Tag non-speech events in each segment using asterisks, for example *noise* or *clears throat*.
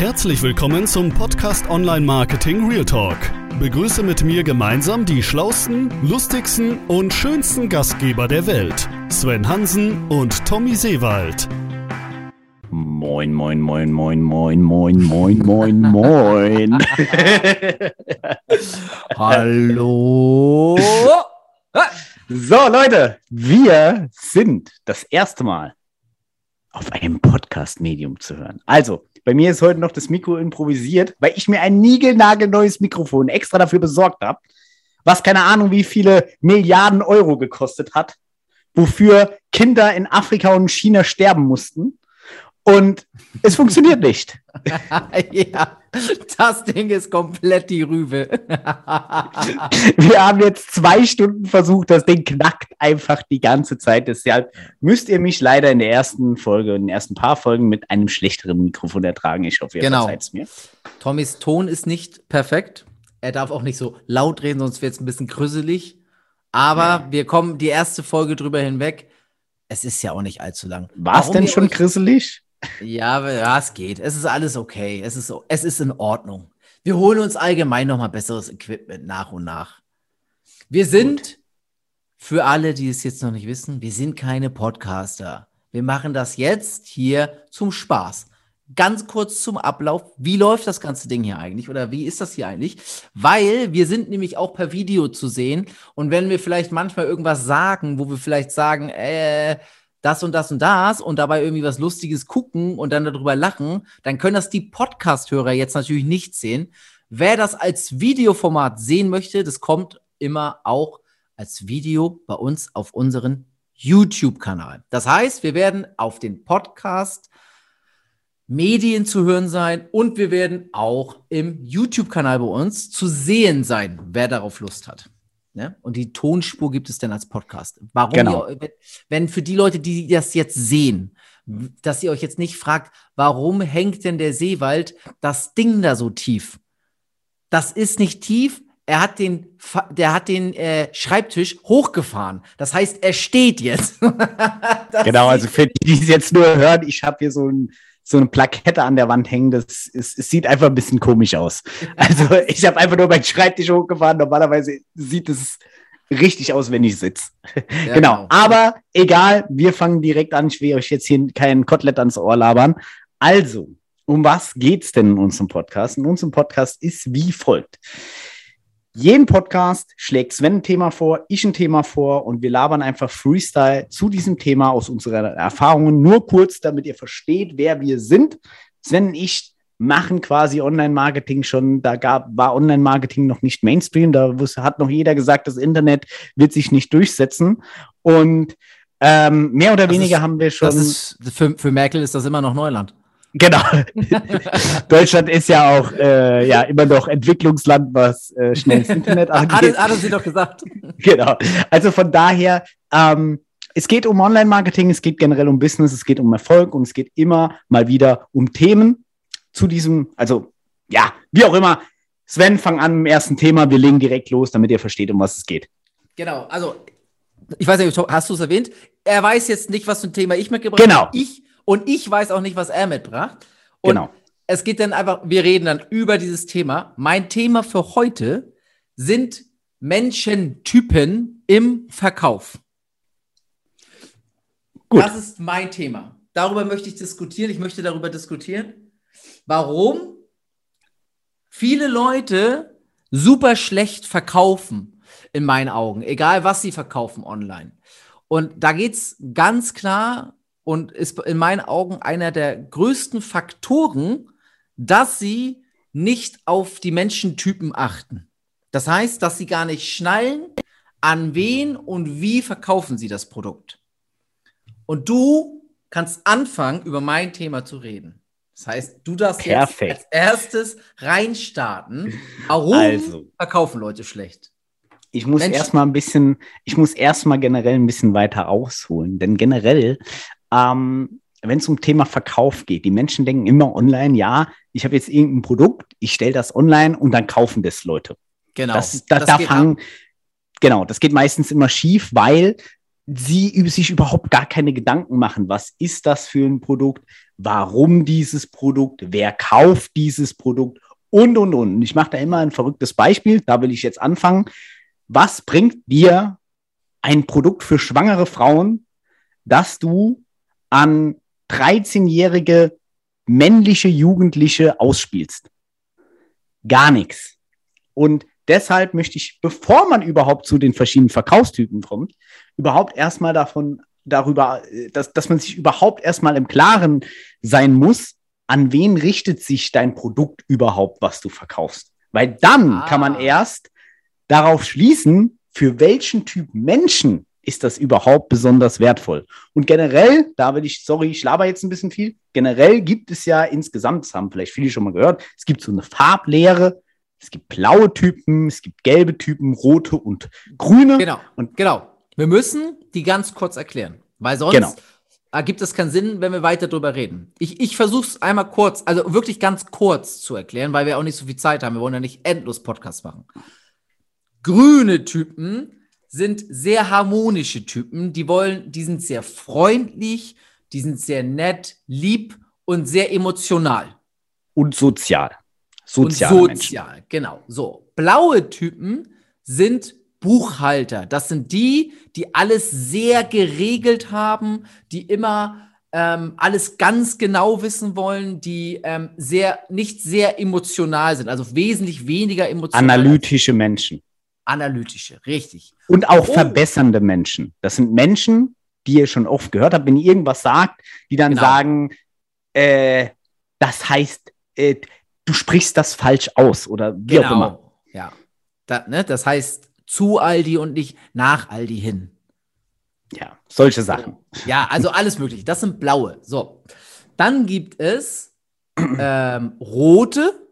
Herzlich willkommen zum Podcast Online Marketing Real Talk. Begrüße mit mir gemeinsam die schlausten, lustigsten und schönsten Gastgeber der Welt, Sven Hansen und Tommy Seewald. Moin, moin, moin, moin, moin, moin, moin, moin, *laughs* moin. Hallo. So, Leute, wir sind das erste Mal auf einem Podcast-Medium zu hören. Also, bei mir ist heute noch das Mikro improvisiert, weil ich mir ein niegelnagelneues Mikrofon extra dafür besorgt habe, was keine Ahnung wie viele Milliarden Euro gekostet hat, wofür Kinder in Afrika und China sterben mussten. Und es funktioniert nicht. *laughs* ja, das Ding ist komplett die Rübe. *laughs* Wir haben jetzt zwei Stunden versucht, das Ding knackt einfach die ganze Zeit. Deshalb müsst ihr mich leider in der ersten Folge, in den ersten paar Folgen mit einem schlechteren Mikrofon ertragen. Ich hoffe, ihr genau. verzeiht es mir. Tommys Ton ist nicht perfekt. Er darf auch nicht so laut reden, sonst wird es ein bisschen grüsselig. Aber ja. wir kommen die erste Folge drüber hinweg. Es ist ja auch nicht allzu lang. War es denn schon grisselig? Ja, ja, es geht. Es ist alles okay. Es ist, es ist in Ordnung. Wir holen uns allgemein noch mal besseres Equipment nach und nach. Wir sind, Gut. für alle, die es jetzt noch nicht wissen, wir sind keine Podcaster. Wir machen das jetzt hier zum Spaß. Ganz kurz zum Ablauf. Wie läuft das ganze Ding hier eigentlich? Oder wie ist das hier eigentlich? Weil wir sind nämlich auch per Video zu sehen. Und wenn wir vielleicht manchmal irgendwas sagen, wo wir vielleicht sagen, äh, das und das und das und dabei irgendwie was Lustiges gucken und dann darüber lachen, dann können das die Podcast-Hörer jetzt natürlich nicht sehen. Wer das als Videoformat sehen möchte, das kommt immer auch als Video bei uns auf unseren YouTube-Kanal. Das heißt, wir werden auf den Podcast Medien zu hören sein und wir werden auch im YouTube-Kanal bei uns zu sehen sein, wer darauf Lust hat. Ne? Und die Tonspur gibt es dann als Podcast. Warum, genau. ihr, wenn, für die Leute, die das jetzt sehen, dass ihr euch jetzt nicht fragt, warum hängt denn der Seewald das Ding da so tief? Das ist nicht tief. Er hat den, der hat den äh, Schreibtisch hochgefahren. Das heißt, er steht jetzt. *laughs* genau, also für die, die es jetzt nur hören, ich habe hier so ein so eine Plakette an der Wand hängen. Das ist, es sieht einfach ein bisschen komisch aus. *laughs* Also ich habe einfach nur meinen Schreibtisch hochgefahren. Normalerweise sieht es richtig aus, wenn ich sitze. Ja, *laughs* genau. genau. Aber egal, wir fangen direkt an. Ich will euch jetzt hier kein Kotelett ans Ohr labern. Also, um was geht's denn in unserem Podcast? In unserem Podcast ist wie folgt. Jeden Podcast schlägt Sven ein Thema vor, ich ein Thema vor und wir labern einfach Freestyle zu diesem Thema aus unseren Erfahrungen. Nur kurz, damit ihr versteht, wer wir sind. Sven und ich machen quasi Online-Marketing schon. Da gab, war Online-Marketing noch nicht Mainstream. Da hat noch jeder gesagt, das Internet wird sich nicht durchsetzen. Und ähm, mehr oder das weniger ist, haben wir schon. Ist, für, für Merkel ist das immer noch Neuland. Genau. *laughs* Deutschland ist ja auch äh, ja immer noch Entwicklungsland, was äh, schnelles *laughs* Internet angeht. Hat, hat sie doch gesagt. *laughs* Genau. Also von daher, ähm, es geht um Online-Marketing, es geht generell um Business, es geht um Erfolg und es geht immer mal wieder um Themen zu diesem, also ja, wie auch immer. Sven, fang an im ersten Thema. Wir legen direkt los, damit ihr versteht, um was es geht. Genau. Also ich weiß nicht, hast du es erwähnt? Er weiß jetzt nicht, was für ein Thema ich mitgebracht habe. Genau. Ich und ich weiß auch nicht, was er mitbracht. Und genau. Es geht dann einfach, wir reden dann über dieses Thema. Mein Thema für heute sind Menschentypen im Verkauf. Gut. Das ist mein Thema. Darüber möchte ich diskutieren. Ich möchte darüber diskutieren, warum viele Leute super schlecht verkaufen, in meinen Augen, egal was sie verkaufen online. Und da geht es ganz klar und ist in meinen Augen einer der größten Faktoren, dass sie nicht auf die Menschentypen achten. Das heißt, dass sie gar nicht schnallen, an wen und wie verkaufen sie das Produkt. Und du kannst anfangen, über mein Thema zu reden. Das heißt, du darfst Perfekt. jetzt als erstes reinstarten. Warum also. verkaufen Leute schlecht? Ich muss erstmal ein bisschen, ich muss erstmal generell ein bisschen weiter ausholen, denn generell ähm, wenn es um Thema Verkauf geht. Die Menschen denken immer online, ja, ich habe jetzt irgendein Produkt, ich stelle das online und dann kaufen das Leute. Genau. Das, das, das da fangen, genau, das geht meistens immer schief, weil sie sich überhaupt gar keine Gedanken machen, was ist das für ein Produkt, warum dieses Produkt, wer kauft dieses Produkt und, und, und. Und ich mache da immer ein verrücktes Beispiel, da will ich jetzt anfangen. Was bringt dir ein Produkt für schwangere Frauen, dass du an 13-jährige männliche Jugendliche ausspielst? Gar nichts. Und deshalb möchte ich, bevor man überhaupt zu den verschiedenen Verkaufstypen kommt, überhaupt erstmal davon darüber, dass, dass man sich überhaupt erstmal im Klaren sein muss, an wen richtet sich dein Produkt überhaupt, was du verkaufst. Weil dann ah. kann man erst darauf schließen, für welchen Typ Menschen ist das überhaupt besonders wertvoll. Und generell, da will ich, sorry, ich laber jetzt ein bisschen viel, generell gibt es ja insgesamt, das haben vielleicht viele schon mal gehört, es gibt so eine Farblehre, es gibt blaue Typen, es gibt gelbe Typen, rote und grüne. Genau. Und genau. Wir müssen die ganz kurz erklären, weil sonst genau. ergibt es keinen Sinn, wenn wir weiter drüber reden. Ich, ich versuche es einmal kurz, also wirklich ganz kurz zu erklären, weil wir auch nicht so viel Zeit haben. Wir wollen ja nicht endlos Podcasts machen. Grüne Typen sind sehr harmonische Typen. Die wollen, die sind sehr freundlich, die sind sehr nett, lieb und sehr emotional. Und sozial. Soziale und sozial, Menschen. genau. So. Blaue Typen sind Buchhalter. Das sind die, die alles sehr geregelt haben, die immer ähm, alles ganz genau wissen wollen, die ähm, sehr, nicht sehr emotional sind, also wesentlich weniger emotional. Analytische Menschen. Analytische, richtig. Und auch oh. verbessernde Menschen. Das sind Menschen, die ihr schon oft gehört habt, wenn ihr irgendwas sagt, die dann genau. sagen, äh, das heißt, äh, du sprichst das falsch aus oder wie genau. auch immer. Ja. Da, ne, das heißt zu Aldi und nicht nach Aldi hin. Ja, solche Sachen. Ja, also alles mögliche. Das sind blaue. So. Dann gibt es *clears throat* ähm, rote.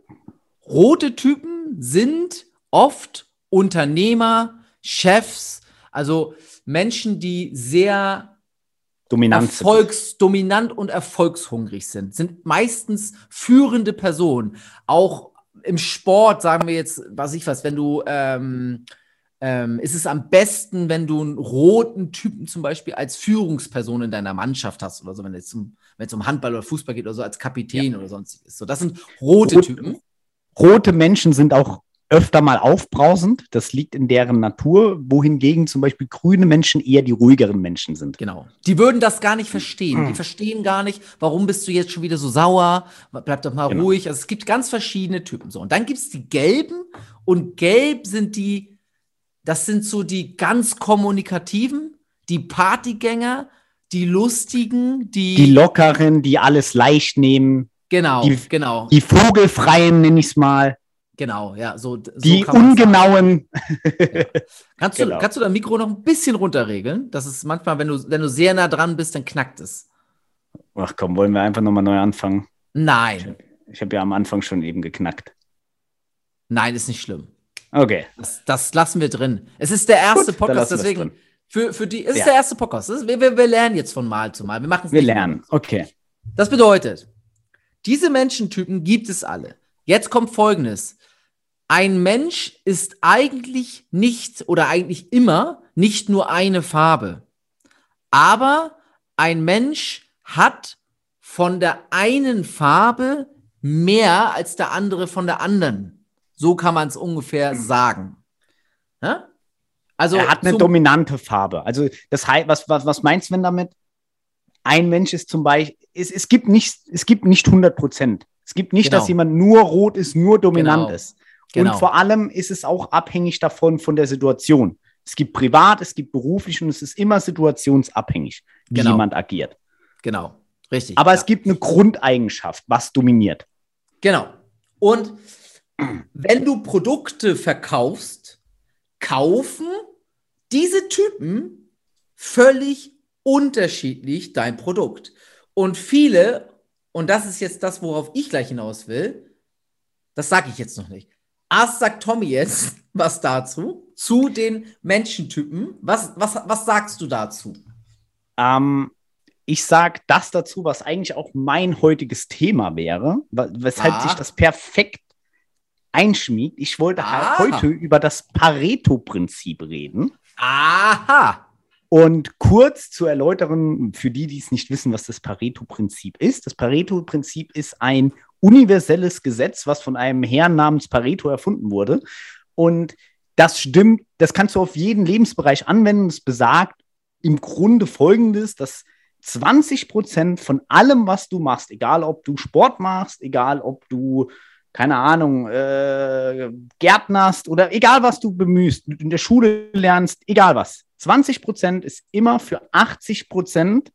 Rote Typen sind oft Unternehmer, Chefs, also Menschen, die sehr Dominant erfolgsdominant und erfolgshungrig sind, sind meistens führende Personen. Auch im Sport, sagen wir jetzt, was ich was, wenn du ähm, ähm, ist es am besten, wenn du einen roten Typen zum Beispiel als Führungsperson in deiner Mannschaft hast oder so, wenn es um, wenn es um Handball oder Fußball geht oder so, als Kapitän ja. oder sonstiges. So, das sind rote Rot, Typen. Rote Menschen sind auch öfter mal aufbrausend. Das liegt in deren Natur, wohingegen zum Beispiel grüne Menschen eher die ruhigeren Menschen sind. Genau. Die würden das gar nicht verstehen. Die verstehen gar nicht, warum bist du jetzt schon wieder so sauer? Bleib doch mal genau. ruhig. Also es gibt ganz verschiedene Typen so. Und dann gibt es die gelben und gelb sind die, das sind so die ganz kommunikativen, die Partygänger, die lustigen, die. Die lockeren, die alles leicht nehmen. Genau, die, genau. Die vogelfreien, nenne ich es mal. Genau, ja, so. so die ungenauen. Ja. Kannst, *laughs* genau. du, kannst du dein Mikro noch ein bisschen runterregeln? Das ist manchmal, wenn du, wenn du sehr nah dran bist, dann knackt es. Ach komm, wollen wir einfach nochmal neu anfangen? Nein. Ich, ich habe ja am Anfang schon eben geknackt. Nein, ist nicht schlimm. Okay. Das, das lassen wir drin. Es ist der erste Gut, Podcast, deswegen. Für, für die, es ja. ist der erste Podcast. Ist, wir, wir, wir, lernen jetzt von Mal zu Mal. Wir machen es Wir lernen, okay. Das bedeutet, diese Menschentypen gibt es alle. Jetzt kommt folgendes ein Mensch ist eigentlich nicht oder eigentlich immer nicht nur eine Farbe. Aber ein Mensch hat von der einen Farbe mehr als der andere von der anderen. So kann man es ungefähr sagen. Ja? Also er hat eine dominante Farbe. Also das heißt, was, was, was meinst du denn damit? Ein Mensch ist zum Beispiel, es, es gibt nicht, es gibt nicht 100 Prozent. Es gibt nicht, genau. dass jemand nur rot ist, nur dominant genau. ist. Genau. Und vor allem ist es auch abhängig davon von der Situation. Es gibt privat, es gibt beruflich und es ist immer situationsabhängig, wie genau. jemand agiert. Genau, richtig. Aber ja. es gibt eine Grundeigenschaft, was dominiert. Genau. Und wenn du Produkte verkaufst, kaufen diese Typen völlig unterschiedlich dein Produkt. Und viele, und das ist jetzt das, worauf ich gleich hinaus will, das sage ich jetzt noch nicht. Erst sagt Tommy jetzt *laughs* was dazu, zu den Menschentypen. Was, was, was sagst du dazu? Ähm, ich sage das dazu, was eigentlich auch mein heutiges Thema wäre, weshalb ah. sich das perfekt einschmiegt. Ich wollte halt ah. heute über das Pareto-Prinzip reden. Aha. Und kurz zu erläutern, für die, die es nicht wissen, was das Pareto-Prinzip ist. Das Pareto-Prinzip ist ein universelles Gesetz, was von einem Herrn namens Pareto erfunden wurde. Und das stimmt, das kannst du auf jeden Lebensbereich anwenden. Es besagt im Grunde folgendes, dass 20 Prozent von allem, was du machst, egal ob du Sport machst, egal ob du, keine Ahnung, äh, Gärtnerst oder egal was du bemühst, in der Schule lernst, egal was, 20 Prozent ist immer für 80 Prozent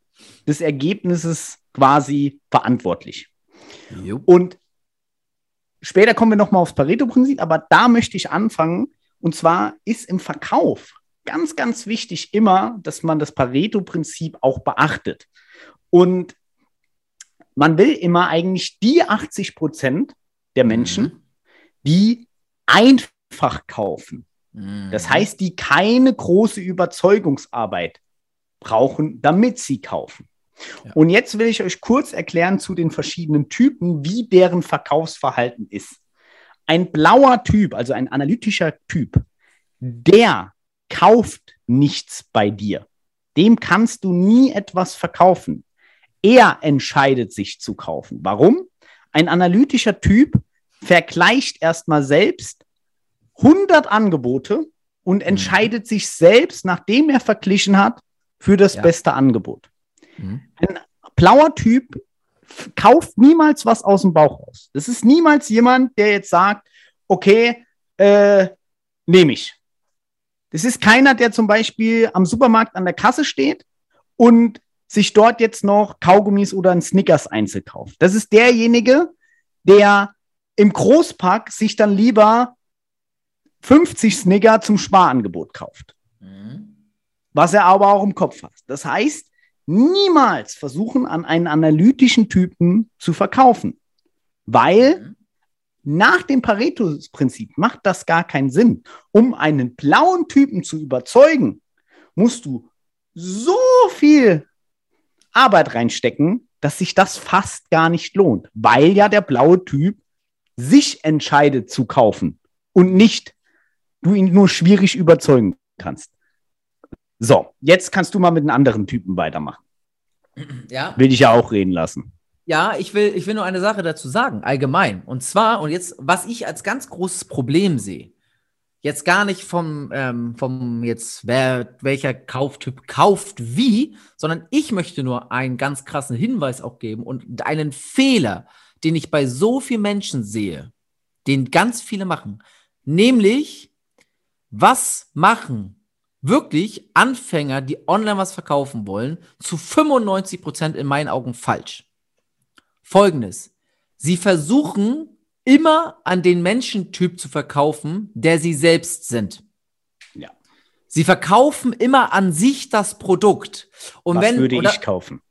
des Ergebnisses quasi verantwortlich. Jo. Und später kommen wir nochmal aufs Pareto-Prinzip, aber da möchte ich anfangen. Und zwar ist im Verkauf ganz, ganz wichtig immer, dass man das Pareto-Prinzip auch beachtet. Und man will immer eigentlich die 80 Prozent der Menschen, mhm. die einfach kaufen. Mhm. Das heißt, die keine große Überzeugungsarbeit brauchen, damit sie kaufen. Ja. Und jetzt will ich euch kurz erklären zu den verschiedenen Typen, wie deren Verkaufsverhalten ist. Ein blauer Typ, also ein analytischer Typ, der kauft nichts bei dir. Dem kannst du nie etwas verkaufen. Er entscheidet sich zu kaufen. Warum? Ein analytischer Typ vergleicht erstmal selbst 100 Angebote und mhm. entscheidet sich selbst, nachdem er verglichen hat, für das ja. beste Angebot. Mhm. Ein blauer Typ kauft niemals was aus dem Bauch raus. Das ist niemals jemand, der jetzt sagt, okay, äh, nehme ich. Das ist keiner, der zum Beispiel am Supermarkt an der Kasse steht und sich dort jetzt noch Kaugummis oder ein Snickers einzeln kauft. Das ist derjenige, der im Großpack sich dann lieber 50 Snicker zum Sparangebot kauft. Mhm. Was er aber auch im Kopf hat. Das heißt, niemals versuchen, an einen analytischen Typen zu verkaufen. Weil mhm. nach dem Pareto-Prinzip macht das gar keinen Sinn. Um einen blauen Typen zu überzeugen, musst du so viel Arbeit reinstecken, dass sich das fast gar nicht lohnt, weil ja der blaue Typ sich entscheidet zu kaufen und nicht du ihn nur schwierig überzeugen kannst. So, jetzt kannst du mal mit einem anderen Typen weitermachen. Ja. Will ich ja auch reden lassen. Ja, ich will, ich will nur eine Sache dazu sagen, allgemein. Und zwar, und jetzt, was ich als ganz großes Problem sehe, jetzt gar nicht vom, ähm, vom jetzt, wer, welcher Kauftyp kauft wie, sondern ich möchte nur einen ganz krassen Hinweis auch geben und einen Fehler, den ich bei so vielen Menschen sehe, den ganz viele machen. Nämlich, was machen wirklich Anfänger, die online was verkaufen wollen, zu 95 Prozent in meinen Augen falsch. Folgendes. Sie versuchen immer an den Menschentyp zu verkaufen, der sie selbst sind. Ja. Sie verkaufen immer an sich das Produkt. Und was wenn, würde oder, ich kaufen?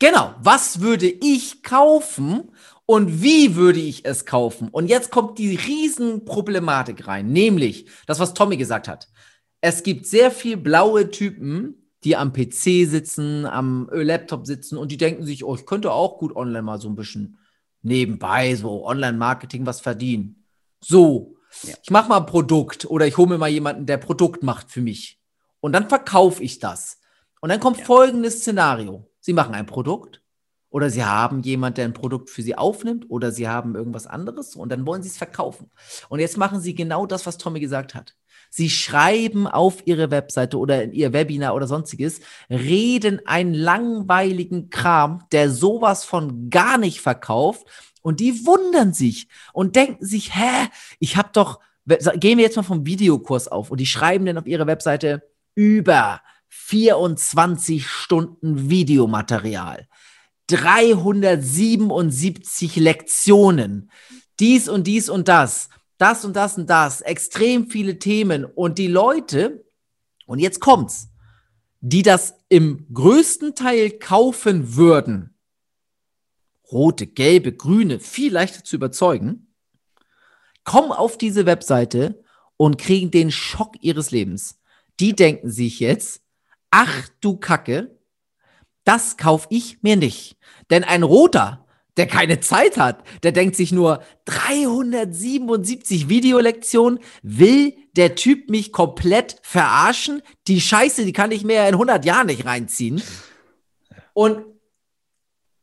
Genau. Was würde ich kaufen? Und wie würde ich es kaufen? Und jetzt kommt die Riesenproblematik rein, nämlich das, was Tommy gesagt hat es gibt sehr viel blaue Typen, die am PC sitzen, am Laptop sitzen und die denken sich, oh, ich könnte auch gut online mal so ein bisschen nebenbei, so Online-Marketing was verdienen. So, ja. ich mache mal ein Produkt oder ich hole mir mal jemanden, der Produkt macht für mich. Und dann verkaufe ich das. Und dann kommt ja. folgendes Szenario. Sie machen ein Produkt oder Sie haben jemanden, der ein Produkt für Sie aufnimmt oder Sie haben irgendwas anderes und dann wollen Sie es verkaufen. Und jetzt machen Sie genau das, was Tommy gesagt hat. Sie schreiben auf ihre Webseite oder in ihr Webinar oder sonstiges, reden einen langweiligen Kram, der sowas von gar nicht verkauft. Und die wundern sich und denken sich, hä, ich habe doch, gehen wir jetzt mal vom Videokurs auf und die schreiben dann auf ihre Webseite über 24 Stunden Videomaterial, 377 Lektionen, dies und dies und das das und das und das, extrem viele Themen und die Leute, und jetzt kommt's, die das im größten Teil kaufen würden, rote, gelbe, grüne, viel leichter zu überzeugen, kommen auf diese Webseite und kriegen den Schock ihres Lebens. Die denken sich jetzt, ach du Kacke, das kaufe ich mir nicht. Denn ein roter, der keine Zeit hat. Der denkt sich nur 377 Videolektionen. Will der Typ mich komplett verarschen? Die Scheiße, die kann ich mir ja in 100 Jahren nicht reinziehen. Und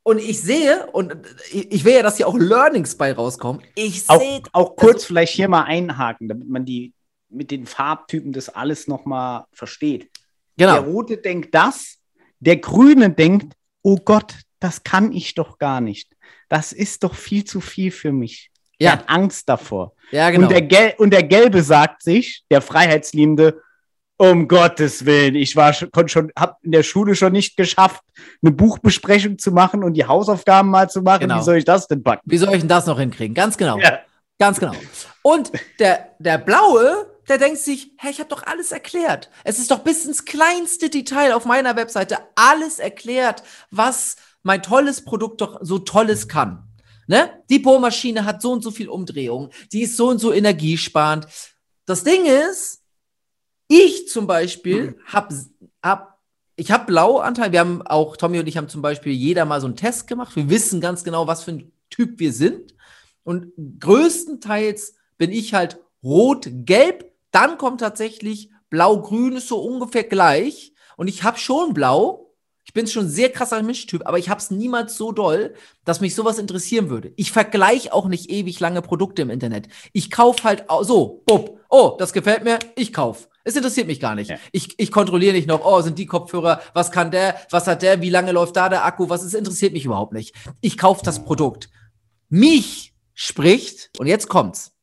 und ich sehe, und ich will ja, dass hier auch Learnings bei rauskommen. Ich sehe. Auch, auch kurz also, vielleicht hier mal einhaken, damit man die mit den Farbtypen das alles nochmal versteht. Genau. Der Rote denkt das, der Grüne denkt, oh Gott, das kann ich doch gar nicht. Das ist doch viel zu viel für mich. Ja. Er hat Angst davor. Ja, genau. Und der, Gel und der Gelbe sagt sich, der Freiheitsliebende, um Gottes Willen, ich war konnte schon, hab in der Schule schon nicht geschafft, eine Buchbesprechung zu machen und die Hausaufgaben mal zu machen. Genau. Wie soll ich das denn backen? Wie soll ich denn das noch hinkriegen? Ganz genau. Ja. Ganz genau. Und der, der Blaue, der denkt sich, hey, ich habe doch alles erklärt. Es ist doch bis ins kleinste Detail auf meiner Webseite alles erklärt, was mein tolles Produkt doch so tolles kann. Ne? Die Bohrmaschine hat so und so viel Umdrehung, die ist so und so energiesparend. Das Ding ist, ich zum Beispiel mhm. hab, hab ich habe Blauanteil. Wir haben auch, Tommy und ich haben zum Beispiel jeder mal so einen Test gemacht. Wir wissen ganz genau, was für ein Typ wir sind. Und größtenteils bin ich halt rot-gelb. Dann kommt tatsächlich blau-grün, ist so ungefähr gleich. Und ich habe schon blau. Ich bin schon sehr krasser Mischtyp, aber ich habe es niemals so doll, dass mich sowas interessieren würde. Ich vergleiche auch nicht ewig lange Produkte im Internet. Ich kaufe halt so, bupp, oh, das gefällt mir, ich kauf. Es interessiert mich gar nicht. Ja. Ich, ich kontrolliere nicht noch, oh, sind die Kopfhörer, was kann der, was hat der, wie lange läuft da der Akku, was ist, interessiert mich überhaupt nicht. Ich kaufe das Produkt. Mich spricht, und jetzt kommt's.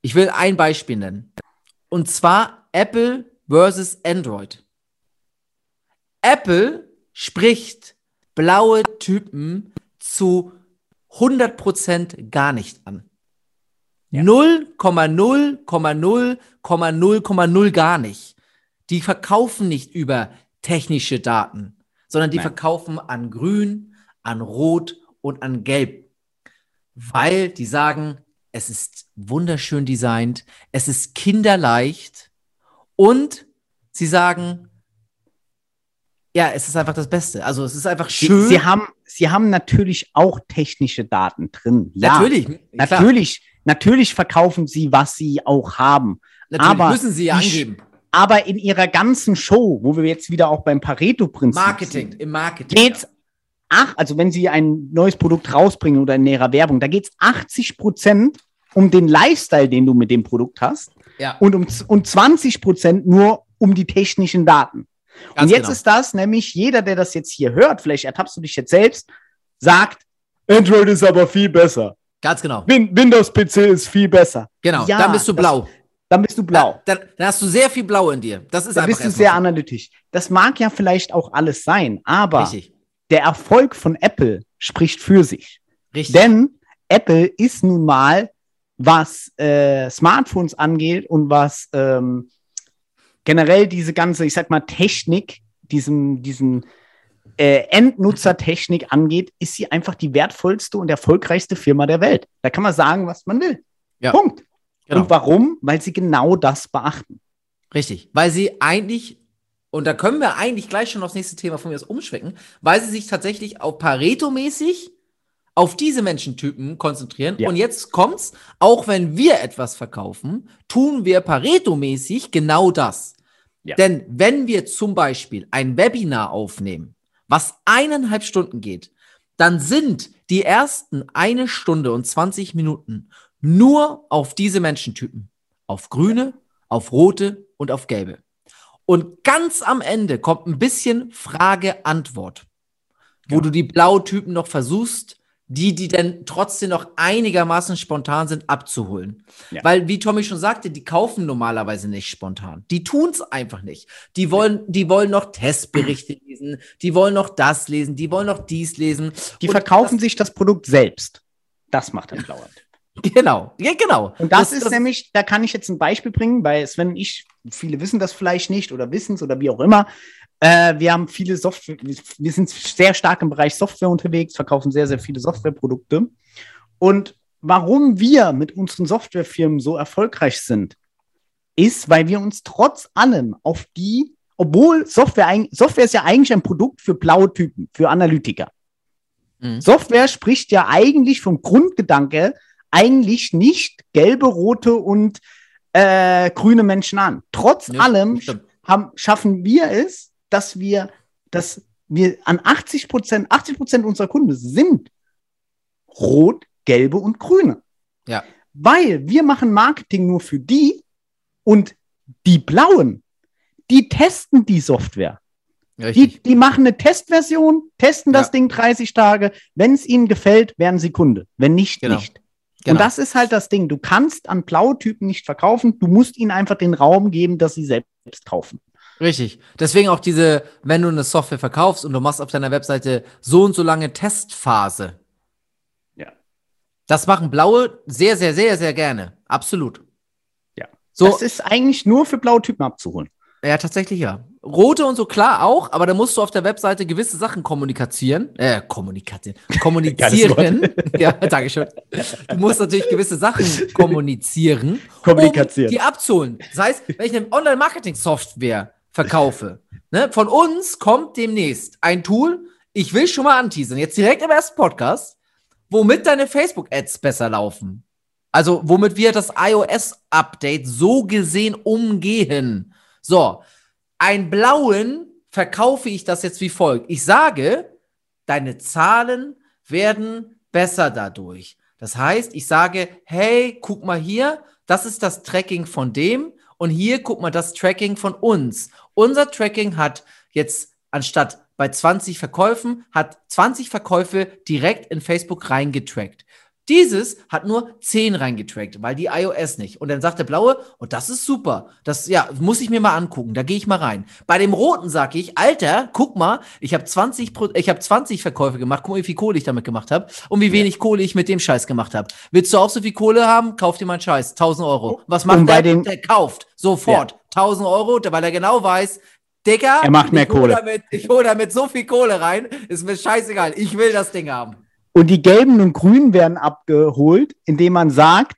Ich will ein Beispiel nennen. Und zwar Apple versus Android. Apple spricht blaue Typen zu 100% gar nicht an. 0,0,0,0,0 gar nicht. Die verkaufen nicht über technische Daten, sondern die Nein. verkaufen an Grün, an Rot und an Gelb. Weil die sagen, es ist wunderschön designt, es ist kinderleicht und sie sagen, ja, es ist einfach das Beste. Also es ist einfach schön. Sie, sie haben, sie haben natürlich auch technische Daten drin. Ja, natürlich. Natürlich. Klar Natürlich verkaufen sie, was sie auch haben. Natürlich aber müssen sie ja angeben. Aber in ihrer ganzen Show, wo wir jetzt wieder auch beim Pareto-Prinzip Marketing, sind, im Marketing. Geht's, ach, also wenn sie ein neues Produkt rausbringen oder in ihrer Werbung, da geht es 80 Prozent um den Lifestyle, den du mit dem Produkt hast. Ja. Und um und 20 Prozent nur um die technischen Daten. Ganz und jetzt genau. ist das nämlich, jeder, der das jetzt hier hört, vielleicht ertappst du dich jetzt selbst, sagt, Android ist aber viel besser. Ganz genau. Win Windows-PC ist viel besser. Genau, ja, dann bist du blau. Das, dann bist du blau. Dann, dann, hast du sehr viel Blau in dir. Das ist dann bist du sehr so. analytisch. Das mag ja vielleicht auch alles sein, aber Richtig. der Erfolg von Apple spricht für sich. Richtig. Denn Apple ist nun mal, was äh, Smartphones angeht und was ähm, generell diese ganze, ich sag mal, Technik, diesem, diesen äh, Endnutzertechnik angeht, ist sie einfach die wertvollste und erfolgreichste Firma der Welt. Da kann man sagen, was man will. Ja. Punkt. Genau. Und warum? Weil sie genau das beachten. Richtig. Weil sie eigentlich, und da können wir eigentlich gleich schon aufs nächste Thema von mir aus umschwenken, weil sie sich tatsächlich auf Pareto-mäßig auf diese Menschentypen konzentrieren. Ja. Und jetzt kommt's, auch wenn wir etwas verkaufen, tun wir Pareto-mäßig genau das. Ja. Denn wenn wir zum Beispiel ein Webinar aufnehmen, was eineinhalb Stunden geht, dann sind die ersten eine Stunde und 20 Minuten nur auf diese Menschentypen. Auf grüne, auf rote und auf gelbe. Und ganz am Ende kommt ein bisschen Frage-Antwort, wo ja. du die Blautypen noch versuchst, die, die dann trotzdem noch einigermaßen spontan sind, abzuholen. Ja. Weil, wie Tommy schon sagte, die kaufen normalerweise nicht spontan. Die tun es einfach nicht. Die wollen, die wollen noch Testberichte lesen, die wollen noch das lesen, die wollen noch dies lesen. Die Und verkaufen das, sich das Produkt selbst. Das macht ein blauer *laughs* Genau, ja, genau. Und das, das ist das nämlich, da kann ich jetzt ein Beispiel bringen, weil Sven ich, viele wissen das vielleicht nicht oder wissen es oder wie auch immer. Äh, wir haben viele Software, wir sind sehr stark im Bereich Software unterwegs, verkaufen sehr, sehr viele Softwareprodukte. Und warum wir mit unseren Softwarefirmen so erfolgreich sind, ist, weil wir uns trotz allem auf die, obwohl Software, Software ist ja eigentlich ein Produkt für blaue Typen, für Analytiker. Mhm. Software spricht ja eigentlich vom Grundgedanke eigentlich nicht gelbe, rote und äh, grüne Menschen an. Trotz ja, allem haben, schaffen wir es, dass wir, dass wir an 80 Prozent, 80 Prozent unserer Kunden sind rot, gelbe und grüne. Ja. Weil wir machen Marketing nur für die und die blauen, die testen die Software. Die, die machen eine Testversion, testen das ja. Ding 30 Tage. Wenn es ihnen gefällt, werden sie Kunde. Wenn nicht, genau. nicht. Genau. Und das ist halt das Ding. Du kannst an Blautypen nicht verkaufen. Du musst ihnen einfach den Raum geben, dass sie selbst kaufen. Richtig. Deswegen auch diese, wenn du eine Software verkaufst und du machst auf deiner Webseite so und so lange Testphase. Ja. Das machen Blaue sehr, sehr, sehr, sehr gerne. Absolut. Ja. So, das ist eigentlich nur für blaue Typen abzuholen. Ja, tatsächlich ja. Rote und so klar auch, aber da musst du auf der Webseite gewisse Sachen kommunizieren. Äh, kommunizieren. *laughs* Kommunizieren. ja, danke schön. Du musst natürlich gewisse Sachen kommunizieren. Kommunizieren. Um die abzuholen. Das heißt, wenn ich eine Online-Marketing-Software verkaufe, ne, von uns kommt demnächst ein Tool, ich will schon mal anteasern, jetzt direkt im ersten Podcast, womit deine Facebook-Ads besser laufen. Also, womit wir das iOS-Update so gesehen umgehen. So, ein blauen verkaufe ich das jetzt wie folgt. Ich sage, deine Zahlen werden besser dadurch. Das heißt, ich sage, hey, guck mal hier, das ist das Tracking von dem und hier guck mal das Tracking von uns. Unser Tracking hat jetzt anstatt bei 20 Verkäufen, hat 20 Verkäufe direkt in Facebook reingetrackt. Dieses hat nur 10 reingetrackt, weil die iOS nicht. Und dann sagt der blaue, oh, das ist super. Das ja, muss ich mir mal angucken. Da gehe ich mal rein. Bei dem roten sage ich, Alter, guck mal, ich habe 20 ich habe 20 Verkäufe gemacht. Guck mal, wie viel Kohle ich damit gemacht habe und wie wenig Kohle ich mit dem Scheiß gemacht habe. Willst du auch so viel Kohle haben? Kauf dir mal einen Scheiß, 1000 Euro. Was macht der? Der kauft sofort ja. 1000 Euro, weil er genau weiß, Digga, er macht mehr Kohle. Damit, ich hole damit so viel Kohle rein, ist mir scheißegal. Ich will das Ding haben. Und die gelben und grünen werden abgeholt, indem man sagt,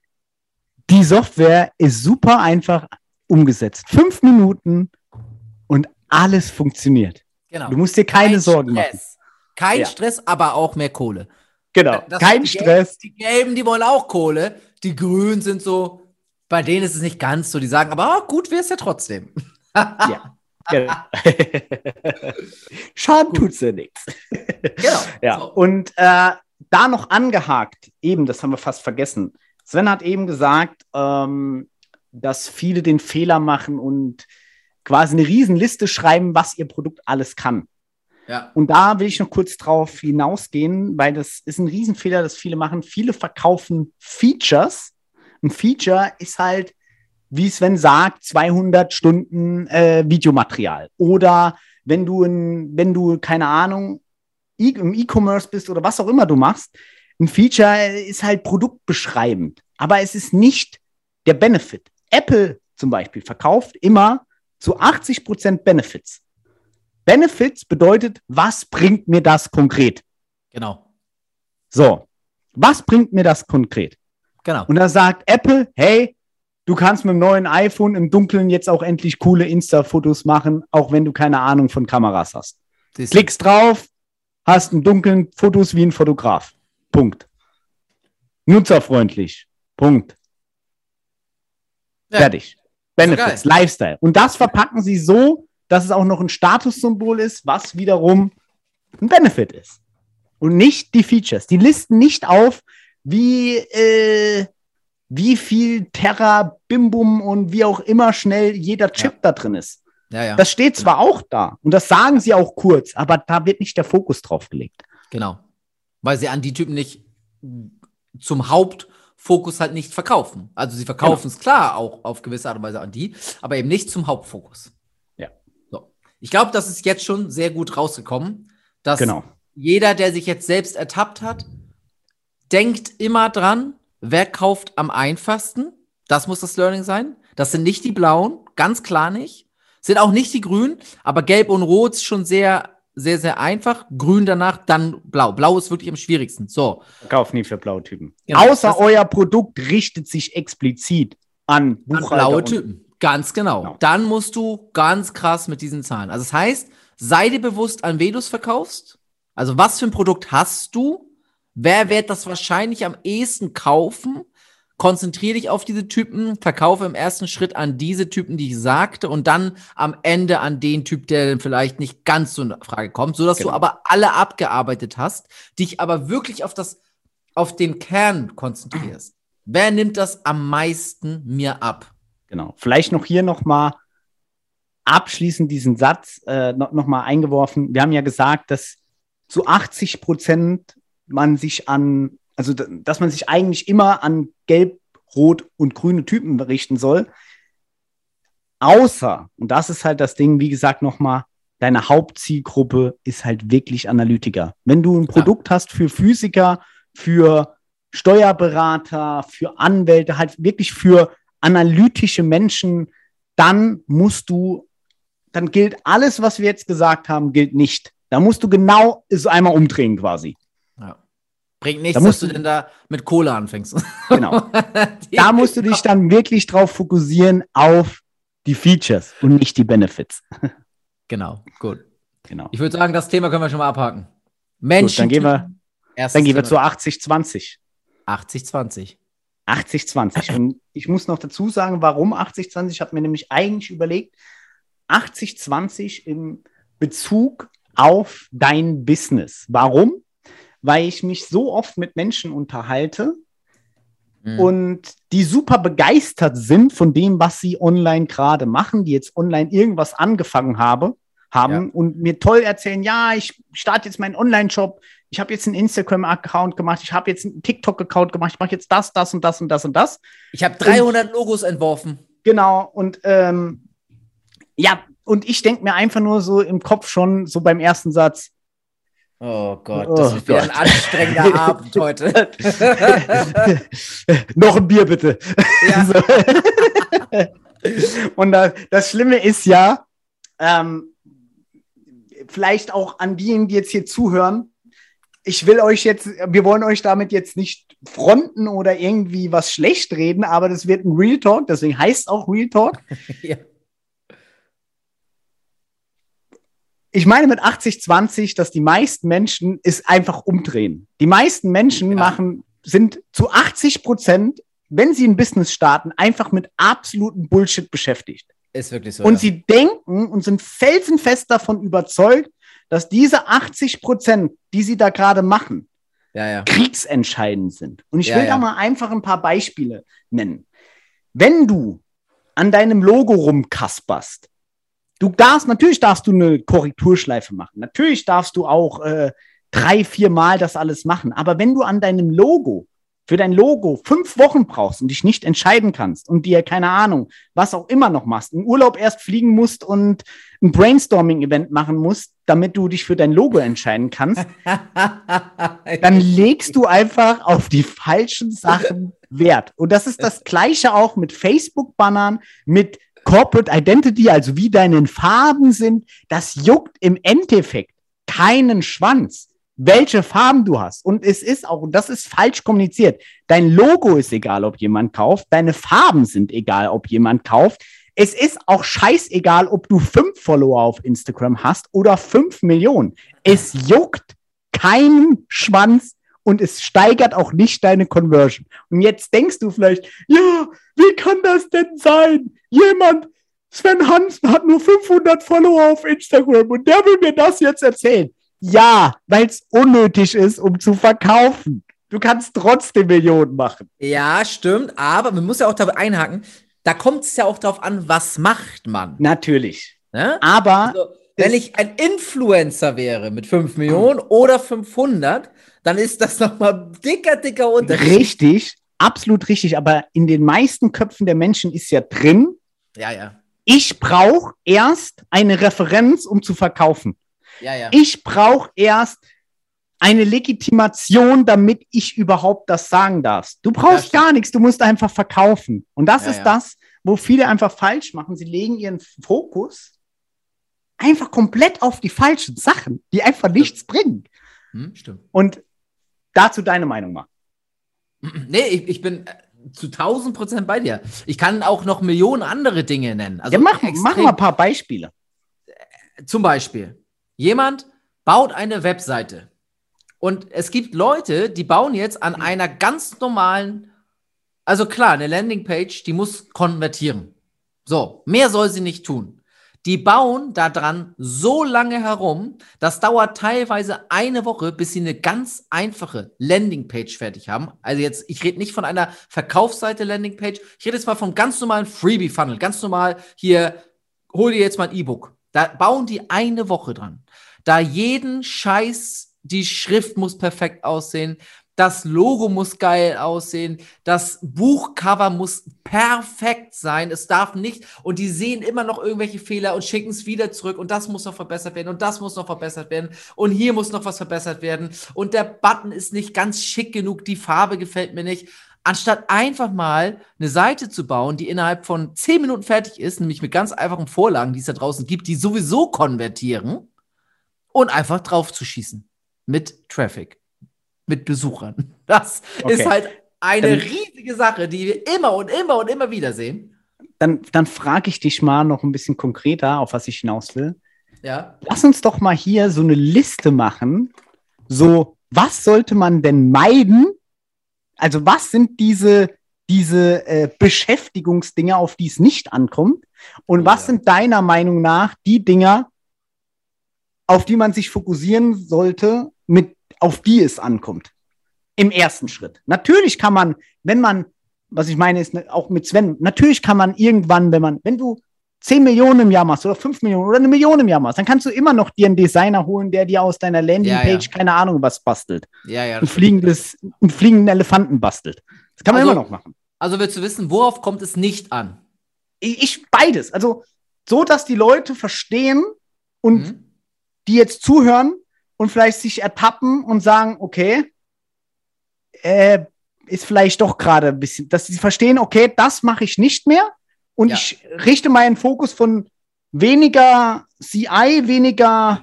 die Software ist super einfach umgesetzt. Fünf Minuten und alles funktioniert. Genau. Du musst dir keine Kein Sorgen Stress. machen. Kein ja. Stress, aber auch mehr Kohle. Genau, das kein die Stress. Gelben, die Gelben, die wollen auch Kohle. Die Grünen sind so, bei denen ist es nicht ganz so. Die sagen, aber oh, gut wäre es ja trotzdem. ja. *laughs* Genau. *laughs* Schaden tut tut's ja nichts. Genau. Ja. So. Und äh, da noch angehakt, eben, das haben wir fast vergessen. Sven hat eben gesagt, ähm, dass viele den Fehler machen und quasi eine Riesenliste schreiben, was ihr Produkt alles kann. Ja. Und da will ich noch kurz drauf hinausgehen, weil das ist ein Riesenfehler, das viele machen. Viele verkaufen Features. Ein Feature ist halt, wie Sven sagt, 200 Stunden äh, Videomaterial. Oder wenn du, ein, wenn du, keine Ahnung, im E-Commerce bist oder was auch immer du machst, ein Feature ist halt produktbeschreibend, aber es ist nicht der Benefit. Apple zum Beispiel verkauft immer zu 80 Prozent Benefits. Benefits bedeutet, was bringt mir das konkret? Genau. So, was bringt mir das konkret? Genau. Und da sagt Apple, hey, du kannst mit dem neuen iPhone im Dunkeln jetzt auch endlich coole Insta-Fotos machen, auch wenn du keine Ahnung von Kameras hast. Klickst drauf, hast im Dunkeln Fotos wie ein Fotograf. Punkt. Nutzerfreundlich. Punkt. Ja. Fertig. Benefits, Lifestyle. Und das verpacken sie so, dass es auch noch ein Statussymbol ist, was wiederum ein Benefit ist. Und nicht die Features. Die listen nicht auf, wie, äh, wie viel Terra, Bimbum und wie auch immer schnell jeder Chip ja. da drin ist. Ja, ja. Das steht zwar genau. auch da und das sagen sie auch kurz, aber da wird nicht der Fokus drauf gelegt. Genau. Weil sie an die Typen nicht zum Hauptfokus halt nicht verkaufen. Also sie verkaufen es genau. klar auch auf gewisse Art und Weise an die, aber eben nicht zum Hauptfokus. Ja. So. Ich glaube, das ist jetzt schon sehr gut rausgekommen, dass genau. jeder, der sich jetzt selbst ertappt hat, denkt immer dran, wer kauft am einfachsten. Das muss das Learning sein. Das sind nicht die Blauen, ganz klar nicht. Sind auch nicht die Grünen, aber Gelb und Rot ist schon sehr, sehr, sehr einfach. Grün danach, dann Blau. Blau ist wirklich am schwierigsten. So. Kauf nie für blaue Typen. Genau. Außer euer Produkt richtet sich explizit an Buchhalter. An blaue Typen. Ganz genau. genau. Dann musst du ganz krass mit diesen Zahlen. Also das heißt, sei dir bewusst, an wen du es verkaufst. Also was für ein Produkt hast du? Wer wird das wahrscheinlich am ehesten kaufen? Konzentriere dich auf diese Typen, verkaufe im ersten Schritt an diese Typen, die ich sagte, und dann am Ende an den Typ, der vielleicht nicht ganz so in Frage kommt, sodass Genau. du aber alle abgearbeitet hast, dich aber wirklich auf das, auf den Kern konzentrierst. Wer nimmt das am meisten mir ab? Genau. Vielleicht noch hier nochmal abschließend diesen Satz äh, noch, noch mal eingeworfen. Wir haben ja gesagt, dass zu 80 Prozent man sich an, also dass man sich eigentlich immer an gelb, rot und grüne Typen richten soll. Außer, und das ist halt das Ding, wie gesagt, nochmal, deine Hauptzielgruppe ist halt wirklich Analytiker. Wenn du ein Produkt hast für Physiker, für Steuerberater, für Anwälte, halt wirklich für analytische Menschen, dann musst du, dann gilt alles, was wir jetzt gesagt haben, gilt nicht. Da musst du genau so einmal umdrehen quasi. Bringt nichts, Da dass musst du denn da mit Cola anfängst. *laughs* Genau. Da musst du dich dann wirklich drauf fokussieren auf die Features und nicht die Benefits. *laughs* Genau, gut. Genau. Ich würde sagen, das Thema können wir schon mal abhaken. Menschen. dann gehen wir- Erstes Dann gehen wir zu 80-20. 80-20. 80-20. Und ich muss noch dazu sagen, warum 80-20? Ich habe mir nämlich eigentlich überlegt, 80-20 im Bezug auf dein Business. Warum? Weil ich mich so oft mit Menschen unterhalte Mhm. und die super begeistert sind von dem, was sie online gerade machen, die jetzt online irgendwas angefangen habe, haben Ja. und mir toll erzählen, ja, ich starte jetzt meinen Online-Shop, ich habe jetzt einen Instagram-Account gemacht, ich habe jetzt einen TikTok-Account gemacht, ich mache jetzt das, das und das und das und das. Ich habe 300 Logos entworfen. Genau, und ähm, ja, und ich denke mir einfach nur so im Kopf schon, so beim ersten Satz, Oh Gott, Oh das wird wieder ein anstrengender *laughs* Abend heute. *laughs* noch ein Bier bitte. Ja. *laughs* So. und das, das Schlimme ist ja, ähm, vielleicht auch an diejenigen, die jetzt hier zuhören, ich will euch jetzt, wir wollen euch damit jetzt nicht fronten oder irgendwie was schlecht reden, aber das wird ein Real Talk, deswegen heißt es auch Real Talk. ja. Ich meine mit 80-20, dass die meisten Menschen es einfach umdrehen. Die meisten Menschen Ja. machen, sind zu 80 Prozent, wenn sie ein Business starten, einfach mit absoluten Bullshit beschäftigt. Ist wirklich so. Und ja. sie denken und sind felsenfest davon überzeugt, dass diese 80 Prozent, die sie da gerade machen, ja, ja. kriegsentscheidend sind. Und ich will ja. da mal einfach ein paar Beispiele nennen. Wenn du an deinem Logo rumkasperst, du darfst, natürlich darfst du eine Korrekturschleife machen. Natürlich darfst du auch äh, drei, vier Mal das alles machen. Aber wenn du an deinem Logo, für dein Logo fünf Wochen brauchst und dich nicht entscheiden kannst und dir, keine Ahnung, was auch immer noch machst, in Urlaub erst fliegen musst und ein Brainstorming-Event machen musst, damit du dich für dein Logo entscheiden kannst, *laughs* dann legst du einfach auf die falschen Sachen Wert. Und das ist das Gleiche auch mit Facebook-Bannern, mit Corporate Identity, also wie deine Farben sind. Das juckt im Endeffekt keinen Schwanz, welche Farben du hast. Und es ist auch, und das ist falsch kommuniziert. Dein Logo ist egal, ob jemand kauft. Deine Farben sind egal, ob jemand kauft. Es ist auch scheißegal, ob du fünf Follower auf Instagram hast oder fünf Millionen. Es juckt keinen Schwanz und es steigert auch nicht deine Conversion. Und jetzt denkst du vielleicht, ja, wie kann das denn sein? Jemand, Sven Hansen hat nur 500 Follower auf Instagram und der will mir das jetzt erzählen. Ja, weil es unnötig ist, um zu verkaufen. Du kannst trotzdem Millionen machen. ja, stimmt, aber man muss ja auch dabei einhaken, da kommt es ja auch darauf an, was macht man. Natürlich. Ne? Aber Also, wenn ich ein Influencer wäre mit 5 Millionen oder 500, dann ist das nochmal dicker, dicker Unterschied. richtig, absolut richtig. Aber in den meisten Köpfen der Menschen ist ja drin, Ja, ja. ich brauche erst eine Referenz, um zu verkaufen. Ja, ja. Ich brauche erst eine Legitimation, damit ich überhaupt das sagen darf. Du brauchst gar nichts, du musst einfach verkaufen. Und das Ja, ist ja. das, wo viele einfach falsch machen. Sie legen ihren Fokus einfach komplett auf die falschen Sachen, die einfach nichts bringen. Hm, stimmt. Und dazu deine Meinung mal. *clears throat* Nee, ich, ich bin äh, zu 1000 Prozent bei dir. Ich kann auch noch Millionen andere Dinge nennen. Also ja, mach, mach mal ein paar Beispiele. Zum Beispiel, jemand baut eine Webseite. Und es gibt Leute, die bauen jetzt an einer ganz normalen, also klar, eine Landingpage, die muss konvertieren. So, mehr soll sie nicht tun. Die bauen daran so lange herum, das dauert teilweise eine Woche, bis sie eine ganz einfache Landingpage fertig haben. Also jetzt, ich rede nicht von einer Verkaufsseite Landingpage, ich rede jetzt mal vom ganz normalen Freebie-Funnel, ganz normal hier, hol dir jetzt mal ein E-Book. Da bauen die eine Woche dran. Da jeden Scheiß, die Schrift muss perfekt aussehen, das Logo muss geil aussehen, das Buchcover muss perfekt sein, es darf nicht, und die sehen immer noch irgendwelche Fehler und schicken es wieder zurück. Und das muss noch verbessert werden. Und das muss noch verbessert werden. Und hier muss noch was verbessert werden. Und der Button ist nicht ganz schick genug, die Farbe gefällt mir nicht. Anstatt einfach mal eine Seite zu bauen, die innerhalb von zehn Minuten fertig ist, nämlich mit ganz einfachen Vorlagen, die es da draußen gibt, die sowieso konvertieren und einfach drauf zu schießen mit Traffic mit Besuchern. *laughs* Das okay. ist halt eine dann, riesige Sache, die wir immer und immer und immer wieder sehen. Dann, dann frage ich dich mal noch ein bisschen konkreter, auf was ich hinaus will. Ja. Lass uns doch mal hier so eine Liste machen. So, was sollte man denn meiden? Also, was sind diese, diese äh, Beschäftigungsdinge, auf die es nicht ankommt? Und oh, was ja. sind deiner Meinung nach die Dinger, auf die man sich fokussieren sollte, mit auf die es ankommt. Im ersten Schritt. Natürlich kann man, wenn man, was ich meine, ist ne, auch mit Sven, natürlich kann man irgendwann, wenn man, wenn du 10 Millionen im Jahr machst oder 5 Millionen oder eine Million im Jahr machst, dann kannst du immer noch dir einen Designer holen, der dir aus deiner Landingpage, ja, ja. keine Ahnung, was bastelt. Ja, ja. Ein fliegendes, einen fliegenden Elefanten bastelt. Das kann man also, immer noch machen. Also willst du wissen, worauf kommt es nicht an? Ich, ich beides. Also so, dass die Leute verstehen und mhm. die jetzt zuhören, und vielleicht sich ertappen und sagen, okay, äh, ist vielleicht doch gerade ein bisschen, dass sie verstehen, okay, das mache ich nicht mehr und ja. ich richte meinen Fokus von weniger CI, weniger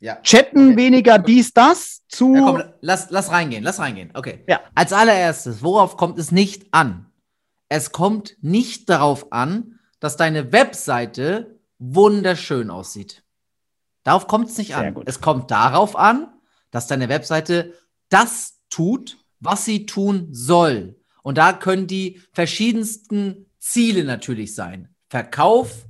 ja. Chatten, okay. weniger dies, das zu. Ja, komm, lass, lass reingehen, lass reingehen. Okay. Ja. Als allererstes, worauf kommt es nicht an? Es kommt nicht darauf an, dass deine Webseite wunderschön aussieht. Darauf kommt es nicht Sehr an. Gut. Es kommt darauf an, dass deine Webseite das tut, was sie tun soll. Und da können die verschiedensten Ziele natürlich sein. Verkauf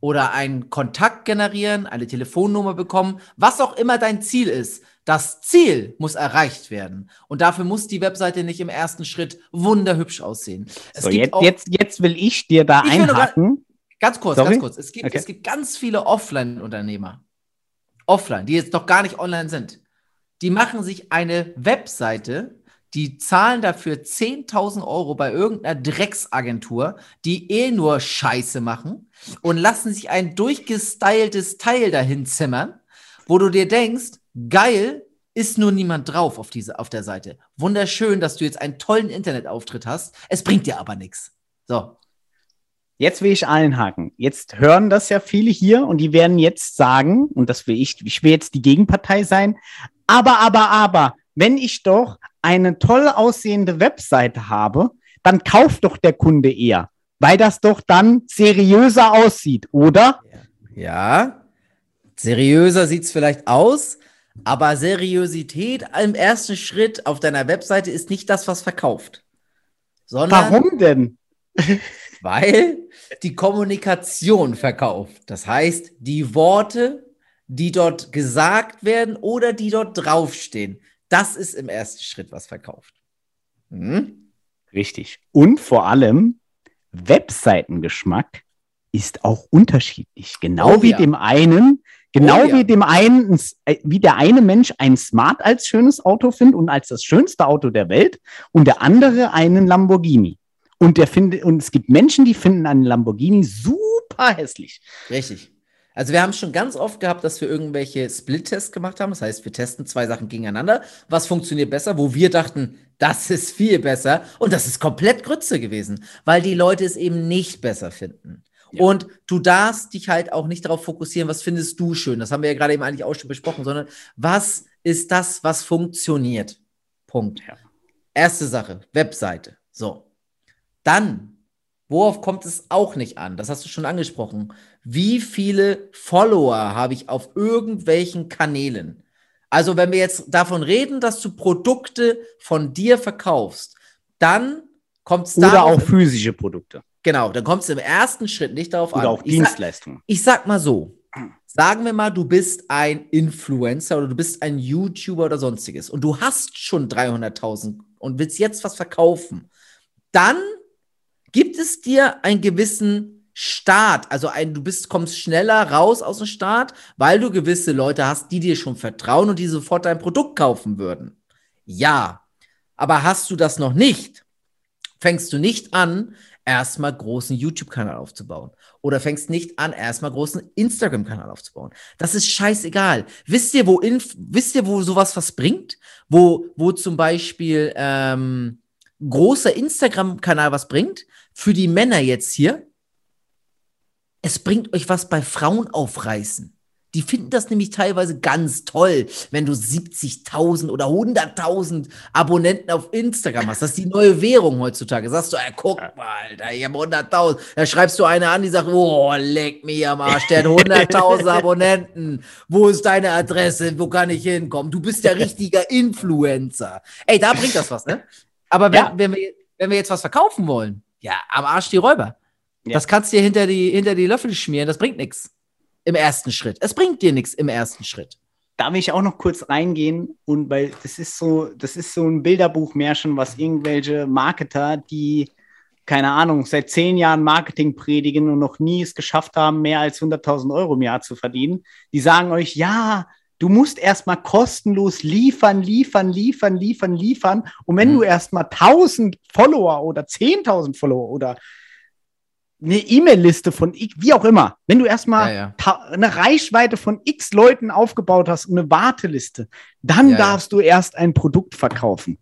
oder einen Kontakt generieren, eine Telefonnummer bekommen, was auch immer dein Ziel ist. Das Ziel muss erreicht werden. Und dafür muss die Webseite nicht im ersten Schritt wunderhübsch aussehen. Es so, jetzt, jetzt, jetzt will ich dir da ich einhaken. Ganz kurz, Sorry? ganz kurz. Es gibt, okay. es gibt ganz viele Offline-Unternehmer, offline, die jetzt noch gar nicht online sind, die machen sich eine Webseite, die zahlen dafür 10.000 Euro bei irgendeiner Drecksagentur, die eh nur Scheiße machen und lassen sich ein durchgestyltes Teil dahin zimmern, wo du dir denkst, geil, ist nur niemand drauf auf, diese, auf der Seite. Wunderschön, dass du jetzt einen tollen Internetauftritt hast. Es bringt dir aber nichts. So. Jetzt will ich einhaken. Jetzt hören das ja viele hier und die werden jetzt sagen, und das will ich, ich will jetzt die Gegenpartei sein, aber, aber, aber, wenn ich doch eine toll aussehende Webseite habe, dann kauft doch der Kunde eher, weil das doch dann seriöser aussieht, oder? Ja, seriöser sieht es vielleicht aus, aber Seriosität im ersten Schritt auf deiner Webseite ist nicht das, was verkauft. Sondern Warum denn? Weil die Kommunikation verkauft. Das heißt, die Worte, die dort gesagt werden oder die dort draufstehen, das ist im ersten Schritt, was verkauft. Hm? Richtig. Und vor allem, Webseitengeschmack ist auch unterschiedlich. Genau oh, wie ja. dem einen, genau oh, ja. wie dem einen, äh, wie der eine Mensch ein Smart als schönes Auto findet und als das schönste Auto der Welt und der andere einen Lamborghini. Und der findet, und es gibt Menschen, die finden einen Lamborghini super hässlich. Richtig. Also wir haben schon ganz oft gehabt, dass wir irgendwelche Split-Tests gemacht haben. Das heißt, wir testen zwei Sachen gegeneinander. Was funktioniert besser? Wo wir dachten, das ist viel besser. Und das ist komplett Grütze gewesen, weil die Leute es eben nicht besser finden. Ja. Und du darfst dich halt auch nicht darauf fokussieren, was findest du schön. Das haben wir ja gerade eben eigentlich auch schon besprochen, sondern was ist das, was funktioniert? Punkt. Ja. Erste Sache, Webseite. So. Dann Worauf kommt es auch nicht an? Das hast du schon angesprochen. Wie viele Follower habe ich auf irgendwelchen Kanälen? Also, wenn wir jetzt davon reden, dass du Produkte von dir verkaufst, dann kommt es Oder auch physische Produkte. Genau, dann kommt es im ersten Schritt nicht darauf Oder an. auch Ich sag- Dienstleistungen. ich sag mal so, sagen wir mal, du bist ein Influencer oder du bist ein YouTuber oder sonstiges und du hast schon 300.000 und willst jetzt was verkaufen, dann gibt es dir einen gewissen Start, also ein, du bist, kommst schneller raus aus dem Start, weil du gewisse Leute hast, die dir schon vertrauen und die sofort dein Produkt kaufen würden. Ja, aber hast du das noch nicht, fängst du nicht an, erstmal großen YouTube-Kanal aufzubauen. Oder fängst nicht an, erstmal großen Instagram-Kanal aufzubauen. Das ist scheißegal. Wisst ihr, wo, Inf wisst ihr, wo sowas was bringt? Wo, wo zum Beispiel ähm, großer Instagram-Kanal was bringt? Für die Männer jetzt hier. Es bringt euch was bei Frauen aufreißen. Die finden das nämlich teilweise ganz toll, wenn du 70.000 oder 100.000 Abonnenten auf Instagram hast. Das ist die neue Währung heutzutage. Sagst du, ey, guck mal, Alter, ich habe 100.000. Da schreibst du eine an, die sagt, oh, leck mich am Arsch, der hat 100.000 *laughs* Abonnenten. Wo ist deine Adresse? Wo kann ich hinkommen? Du bist der *laughs* richtige Influencer. Ey, da bringt das was, ne? Aber wenn, Ja. wenn, wir, wenn wir jetzt was verkaufen wollen, ja, am Arsch die Räuber. Ja. Das kannst du dir hinter die, hinter die Löffel schmieren, das bringt nichts. Im ersten Schritt. Es bringt dir nichts im ersten Schritt. Da will ich auch noch kurz reingehen und weil das ist so, das ist so ein Bilderbuchmärchen, was irgendwelche Marketer, die keine Ahnung, seit zehn Jahren Marketing predigen und noch nie es geschafft haben, mehr als 100.000 Euro im Jahr zu verdienen, die sagen euch, ja, du musst erstmal kostenlos liefern, liefern, liefern, liefern, liefern. Und wenn Mhm. du erstmal 1000 Follower oder 10.000 Follower oder eine E-Mail-Liste von wie auch immer, wenn du erstmal Ja, ja. eine Reichweite von x Leuten aufgebaut hast und eine Warteliste, dann ja. darfst du erst ein Produkt verkaufen.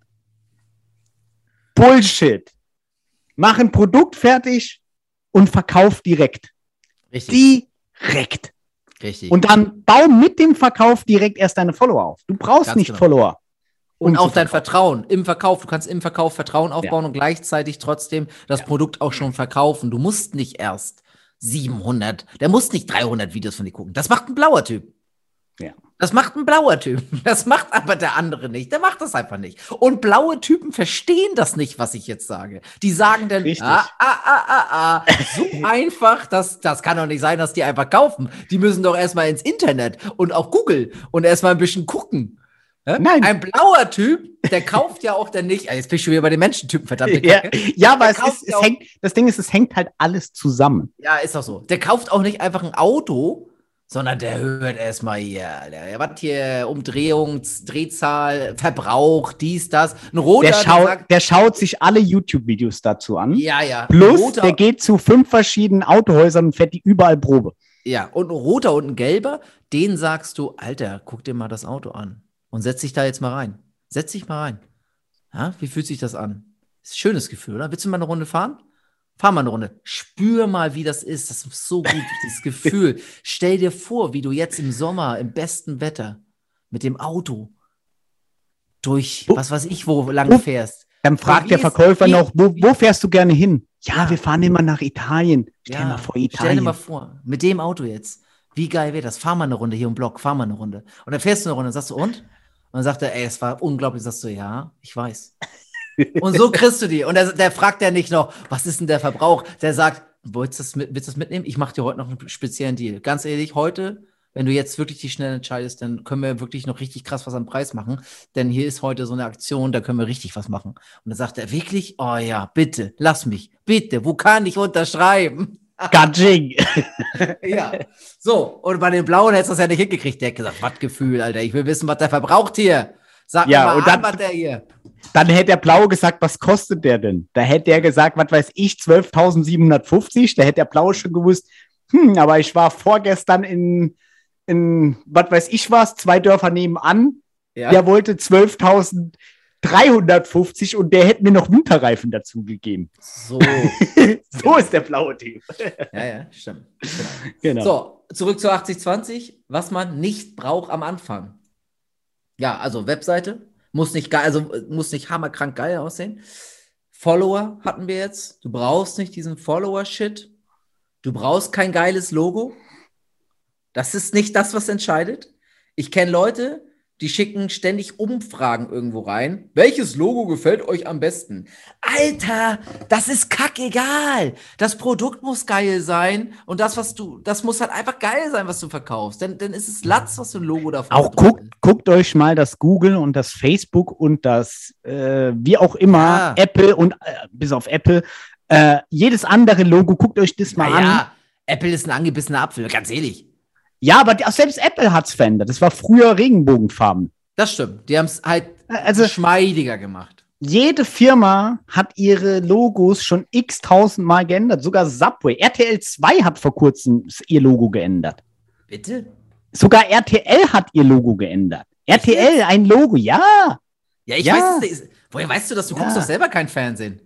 Bullshit. Mach ein Produkt fertig und verkauf direkt. Richtig. Direkt. Richtig. Und dann bau mit dem Verkauf direkt erst deine Follower auf. Du brauchst Ganz nicht genau. Follower. Und um auch dein. Vertrauen im Verkauf. Du kannst im Verkauf Vertrauen aufbauen und gleichzeitig trotzdem das Produkt auch schon verkaufen. Du musst nicht erst 700, der muss nicht 300 Videos von dir gucken. Das macht ein blauer Typ. Ja. Das macht ein blauer Typ. *laughs* Das macht aber der andere nicht. Der macht das einfach nicht. Und blaue Typen verstehen das nicht, was ich jetzt sage. Die sagen dann, Richtig. ah, ah, ah, ah, ah, so *laughs* einfach, das, das kann doch nicht sein, dass die einfach kaufen. Die müssen doch erstmal ins Internet und auch Google und erstmal ein bisschen gucken. Nein. Ein blauer Typ, der kauft ja auch dann nicht. Ah, Jetzt bin ich schon wieder bei den Menschentypen, verdammte Ja, ja aber es ist, es hängt, das Ding ist, es hängt halt alles zusammen. Ja, ist doch so. Der kauft auch nicht einfach ein Auto, sondern der hört erstmal hier, der, was hier, Umdrehung, Drehzahl, Verbrauch, dies, das. Ein roter, Der, schaut, sagt, der schaut sich alle YouTube-Videos dazu an. ja, ja. Plus, roter, der geht zu fünf verschiedenen Autohäusern und fährt die überall Probe. Ja, und ein roter und ein gelber, den sagst du, Alter, guck dir mal das Auto an und setz dich da jetzt mal rein. Setz dich mal rein. Ja, wie fühlt sich das an? Ist ein schönes Gefühl, oder? Willst du mal eine Runde fahren? Fahr mal eine Runde. Spür mal, wie das ist. Das ist so gut, dieses Gefühl. *laughs* Stell dir vor, wie du jetzt im Sommer, im besten Wetter, mit dem Auto durch, Oh. was weiß ich, wo lang Oh. fährst. Dann fragt der Verkäufer wie- noch, wo, wo fährst du gerne hin? Ja, Ja. wir fahren immer nach Italien. Stell mal vor, Stell dir Italien. mal vor, mit dem Auto jetzt. Wie geil wäre das? Fahr mal eine Runde hier im Block, fahr mal eine Runde. Und dann fährst du eine Runde und sagst du, und? Und dann sagt er, ey, es war unglaublich. Sagst du, ja, ich weiß. Und so kriegst du die. Und der, der fragt ja nicht noch, was ist denn der Verbrauch? Der sagt, willst du das, mit, willst das mitnehmen? Ich mache dir heute noch einen speziellen Deal. Ganz ehrlich, heute, wenn du jetzt wirklich dich schnell entscheidest, dann können wir wirklich noch richtig krass was am Preis machen. Denn hier ist heute so eine Aktion, da können wir richtig was machen. Und dann sagt er, wirklich? Oh ja, bitte, lass mich. Bitte, wo kann ich unterschreiben? *laughs* Gatsching. *laughs* Ja. So, und bei den Blauen hättest du das ja nicht hingekriegt. Der hat gesagt, was Gefühl, Alter. Ich will wissen, was der verbraucht hier. Sag Ja, mal und an, dann- was der hier. Dann hätte der Blaue gesagt, was kostet der denn? Da hätte der gesagt, was weiß ich, 12.750. Da hätte der Blaue schon gewusst, hm, aber ich war vorgestern in, in was weiß ich was, zwei Dörfer nebenan. Ja. Der wollte 12.350 und der hätte mir noch Winterreifen dazu gegeben. So. *laughs* so ist der blaue Typ. ja, ja, stimmt. Genau. Genau. So, zurück zu 8020, was man nicht braucht am Anfang. Ja, also Webseite muss nicht geil, also äh, muss nicht hammerkrank geil aussehen. Follower hatten wir jetzt. Du brauchst nicht diesen Follower-Shit. Du brauchst kein geiles Logo. Das ist nicht das, was entscheidet. Ich kenne Leute, die schicken ständig Umfragen irgendwo rein. Welches Logo gefällt euch am besten? Alter, das ist kackegal. Das Produkt muss geil sein und das, was du, das muss halt einfach geil sein, was du verkaufst. Denn, denn ist es Latz, was du ein Logo davon Auch guckt, guckt euch mal das Google und das Facebook und das, äh, wie auch immer, Ja. Apple und äh, bis auf Apple, äh, jedes andere Logo, guckt euch das mal Ja, an. ja, Apple ist ein angebissener Apfel, ganz ehrlich. Ja, aber auch selbst Apple hat's verändert. Das war früher Regenbogenfarben. Das stimmt. Die haben es halt Also geschmeidiger gemacht. jede Firma hat ihre Logos schon x tausend Mal geändert. Sogar Subway. RTL 2 hat vor kurzem ihr Logo geändert. Bitte? Sogar RTL hat ihr Logo geändert. RTL, ein Logo, ja. Ja, ich Ja. weiß es nicht. Woher weißt du das? Du guckst Ja. doch selber kein Fernsehen.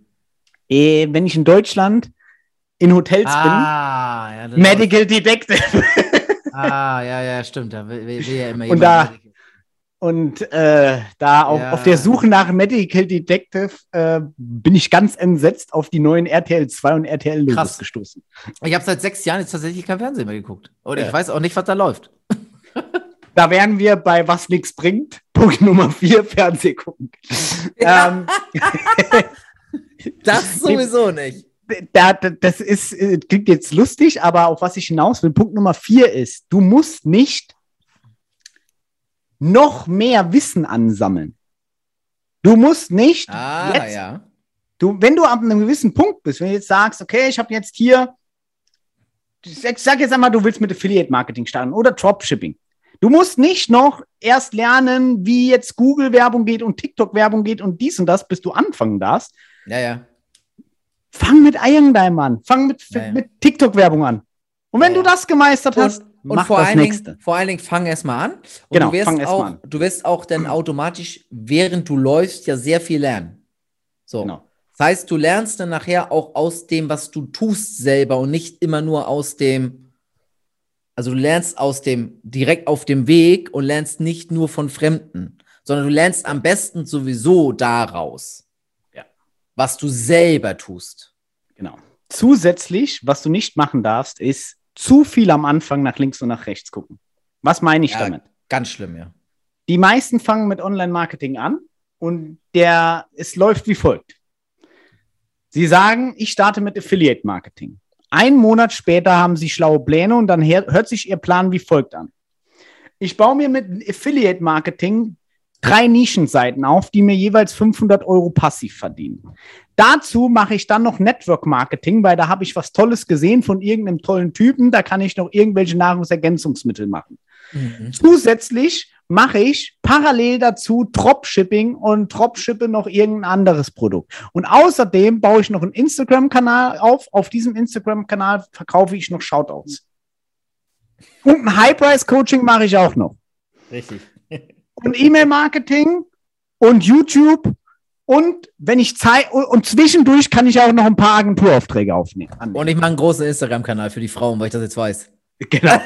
Äh, wenn ich in Deutschland in Hotels Ah, ja, bin, Medical Detective. Ah, ja, ja, stimmt. Da will, will ja immer Und da-. Und äh, da auf, Ja. auf der Suche nach Medical Detective äh, bin ich ganz entsetzt auf die neuen RTL 2 und RTL Logos gestoßen. Ich habe seit sechs Jahren jetzt tatsächlich kein Fernsehen mehr geguckt. Oder Ja. ich weiß auch nicht, was da läuft. *laughs* Da wären wir bei was nichts bringt. Punkt Nummer 4, Fernseh gucken. ähm, *laughs* Das *laughs* sowieso nicht. Da, da, das ist, äh, klingt jetzt lustig, aber auf was ich hinaus will, Punkt Nummer 4 ist, du musst nicht noch mehr Wissen ansammeln. Du musst nicht Ah, jetzt ja. Du, wenn du ab einem gewissen Punkt bist, wenn du jetzt sagst, okay, ich habe jetzt hier, ich sag, sag jetzt einmal, du willst mit Affiliate-Marketing starten oder Dropshipping. Du musst nicht noch erst lernen, wie jetzt Google-Werbung geht und TikTok-Werbung geht und dies und das, bis du anfangen darfst. Ja, ja. Fang mit Irondyme an. Fang mit, Ja, ja. mit TikTok-Werbung an. Und wenn Ja. du das gemeistert hast, Und, mach und vor, das allen nächste. Dingen, vor allen Dingen fang erst mal an. Und Genau, du wirst fang auch, an. Du wirst auch dann automatisch, während du läufst, ja sehr viel lernen. So. Genau. Das heißt, du lernst dann nachher auch aus dem, was du tust selber und nicht immer nur aus dem, also du lernst aus dem, direkt auf dem Weg und lernst nicht nur von Fremden, sondern du lernst am besten sowieso daraus. Was du selber tust. Genau. Zusätzlich, was du nicht machen darfst, ist zu viel am Anfang nach links und nach rechts gucken. Was meine ich Ja. damit? Ganz schlimm, ja. Die meisten fangen mit Online-Marketing an und der, es läuft wie folgt. Sie sagen, ich starte mit Affiliate-Marketing. Einen Monat später haben sie schlaue Pläne und dann hört sich ihr Plan wie folgt an. Ich baue mir mit Affiliate-Marketing drei Nischenseiten auf, die mir jeweils 500 Euro passiv verdienen. Dazu mache ich dann noch Network Marketing, weil da habe ich was Tolles gesehen von irgendeinem tollen Typen. Da kann ich noch irgendwelche Nahrungsergänzungsmittel machen. Zusätzlich mache ich parallel dazu Dropshipping und dropshippe noch irgendein anderes Produkt. Und außerdem baue ich noch einen Instagram-Kanal auf. Auf diesem Instagram-Kanal verkaufe ich noch Shoutouts. Und ein High-Price-Coaching mache ich auch noch. Richtig. Und E-Mail-Marketing und YouTube. Und wenn ich Zeit und, zwischendurch kann ich auch noch ein paar Agenturaufträge aufnehmen. annehmen. Und ich mache einen großen Instagram-Kanal für die Frauen, weil ich das jetzt weiß. Genau.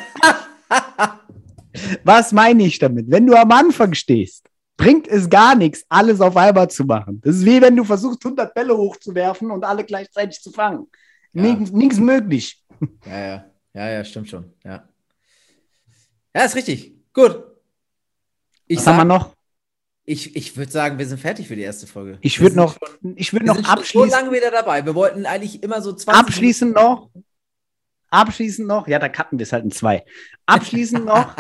*laughs* Was meine ich damit? Wenn du am Anfang stehst, bringt es gar nichts, alles auf einmal zu machen. Das ist wie wenn du versuchst, 100 Bälle hochzuwerfen und alle gleichzeitig zu fangen. Ja. Nichts, nichts möglich. Ja, ja. Ja, ja, stimmt schon. Ja. Ja, ist richtig. Gut. Ich, Was haben wir sag, noch? ich, ich würde sagen, wir sind fertig für die erste Folge. Ich Wir würde noch, schon- ich würde wir noch sind schon so abschließen, lange wieder dabei. Wir wollten eigentlich immer so 20 abschließend noch, abschließend noch, ja, da cutten wir es halt in zwei. Abschließend *laughs* noch,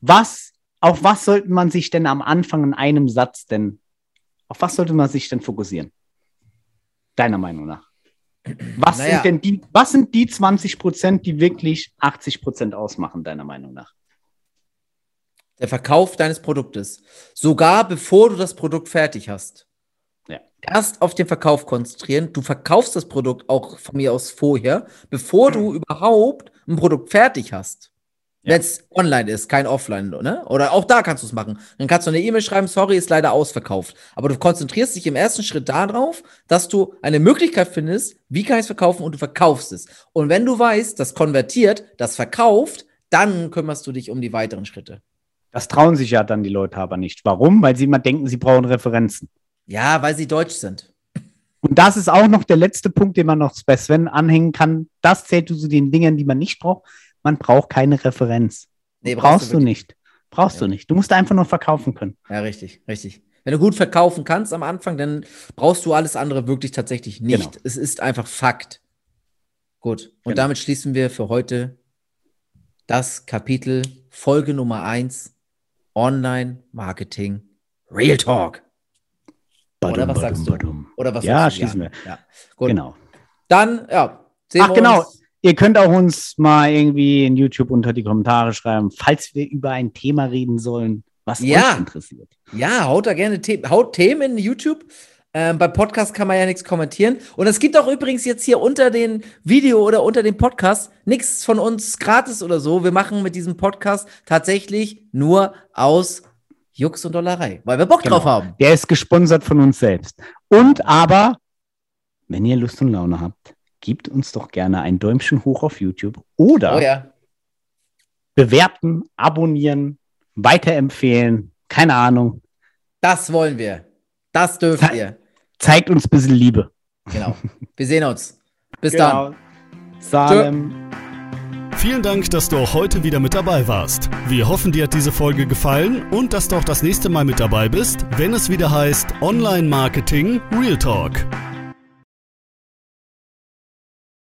was, auf was sollte man sich denn am Anfang in einem Satz denn, auf was sollte man sich denn fokussieren? Deiner Meinung nach? Was Naja. sind denn die, was sind die 20 Prozent, die wirklich 80 Prozent ausmachen, deiner Meinung nach? Der Verkauf deines Produktes. Sogar bevor du das Produkt fertig hast. Ja. Erst auf den Verkauf konzentrieren. Du verkaufst das Produkt auch von mir aus vorher, bevor du überhaupt ein Produkt fertig hast. Ja. Wenn es online ist, kein offline, ne? Oder auch da kannst du es machen. Dann kannst du eine E-Mail schreiben, sorry, ist leider ausverkauft. Aber du konzentrierst dich im ersten Schritt darauf, dass du eine Möglichkeit findest, wie kann ich es verkaufen und du verkaufst es. Und wenn du weißt, das konvertiert, das verkauft, dann kümmerst du dich um die weiteren Schritte. Das trauen sich ja dann die Leute aber nicht. Warum? Weil sie immer denken, sie brauchen Referenzen. Ja, weil sie deutsch sind. Und das ist auch noch der letzte Punkt, den man noch bei Sven anhängen kann. Das zählt zu den Dingen, die man nicht braucht. Man braucht keine Referenz. Nee, brauchst, du, du nicht. Brauchst ja. du nicht. Du musst einfach nur verkaufen können. Ja, richtig, richtig. Wenn du gut verkaufen kannst am Anfang, dann brauchst du alles andere wirklich tatsächlich nicht. Genau. Es ist einfach Fakt. Gut. Und genau. damit schließen wir für heute das Kapitel Folge Nummer 1 Online Marketing Real Talk. Oder was sagst du? Oder was ja, schließen wir. Ja. Gut. Genau. Dann, ja. Sehen Ach, genau. Uns. Ihr könnt auch uns mal irgendwie in YouTube unter die Kommentare schreiben, falls wir über ein Thema reden sollen, was ja. euch interessiert. Ja, haut da gerne The haut Themen in YouTube. Ähm, beim Podcast kann man ja nichts kommentieren. Und es gibt auch übrigens jetzt hier unter den Video oder unter dem Podcast nichts von uns gratis oder so. Wir machen mit diesem Podcast tatsächlich nur aus Jux und Dollerei, weil wir Bock genau. drauf haben. Der ist gesponsert von uns selbst. Und aber, wenn ihr Lust und Laune habt, gebt uns doch gerne ein Däumchen hoch auf YouTube oder oh ja. bewerten, abonnieren, weiterempfehlen. Keine Ahnung. Das wollen wir. Das dürft Ze ihr. Zeigt uns ein bisschen Liebe. Genau. Wir sehen uns. Bis genau. dann. Salem. Vielen Dank, dass du auch heute wieder mit dabei warst. Wir hoffen, dir hat diese Folge gefallen und dass du auch das nächste Mal mit dabei bist, wenn es wieder heißt Online Marketing Real Talk.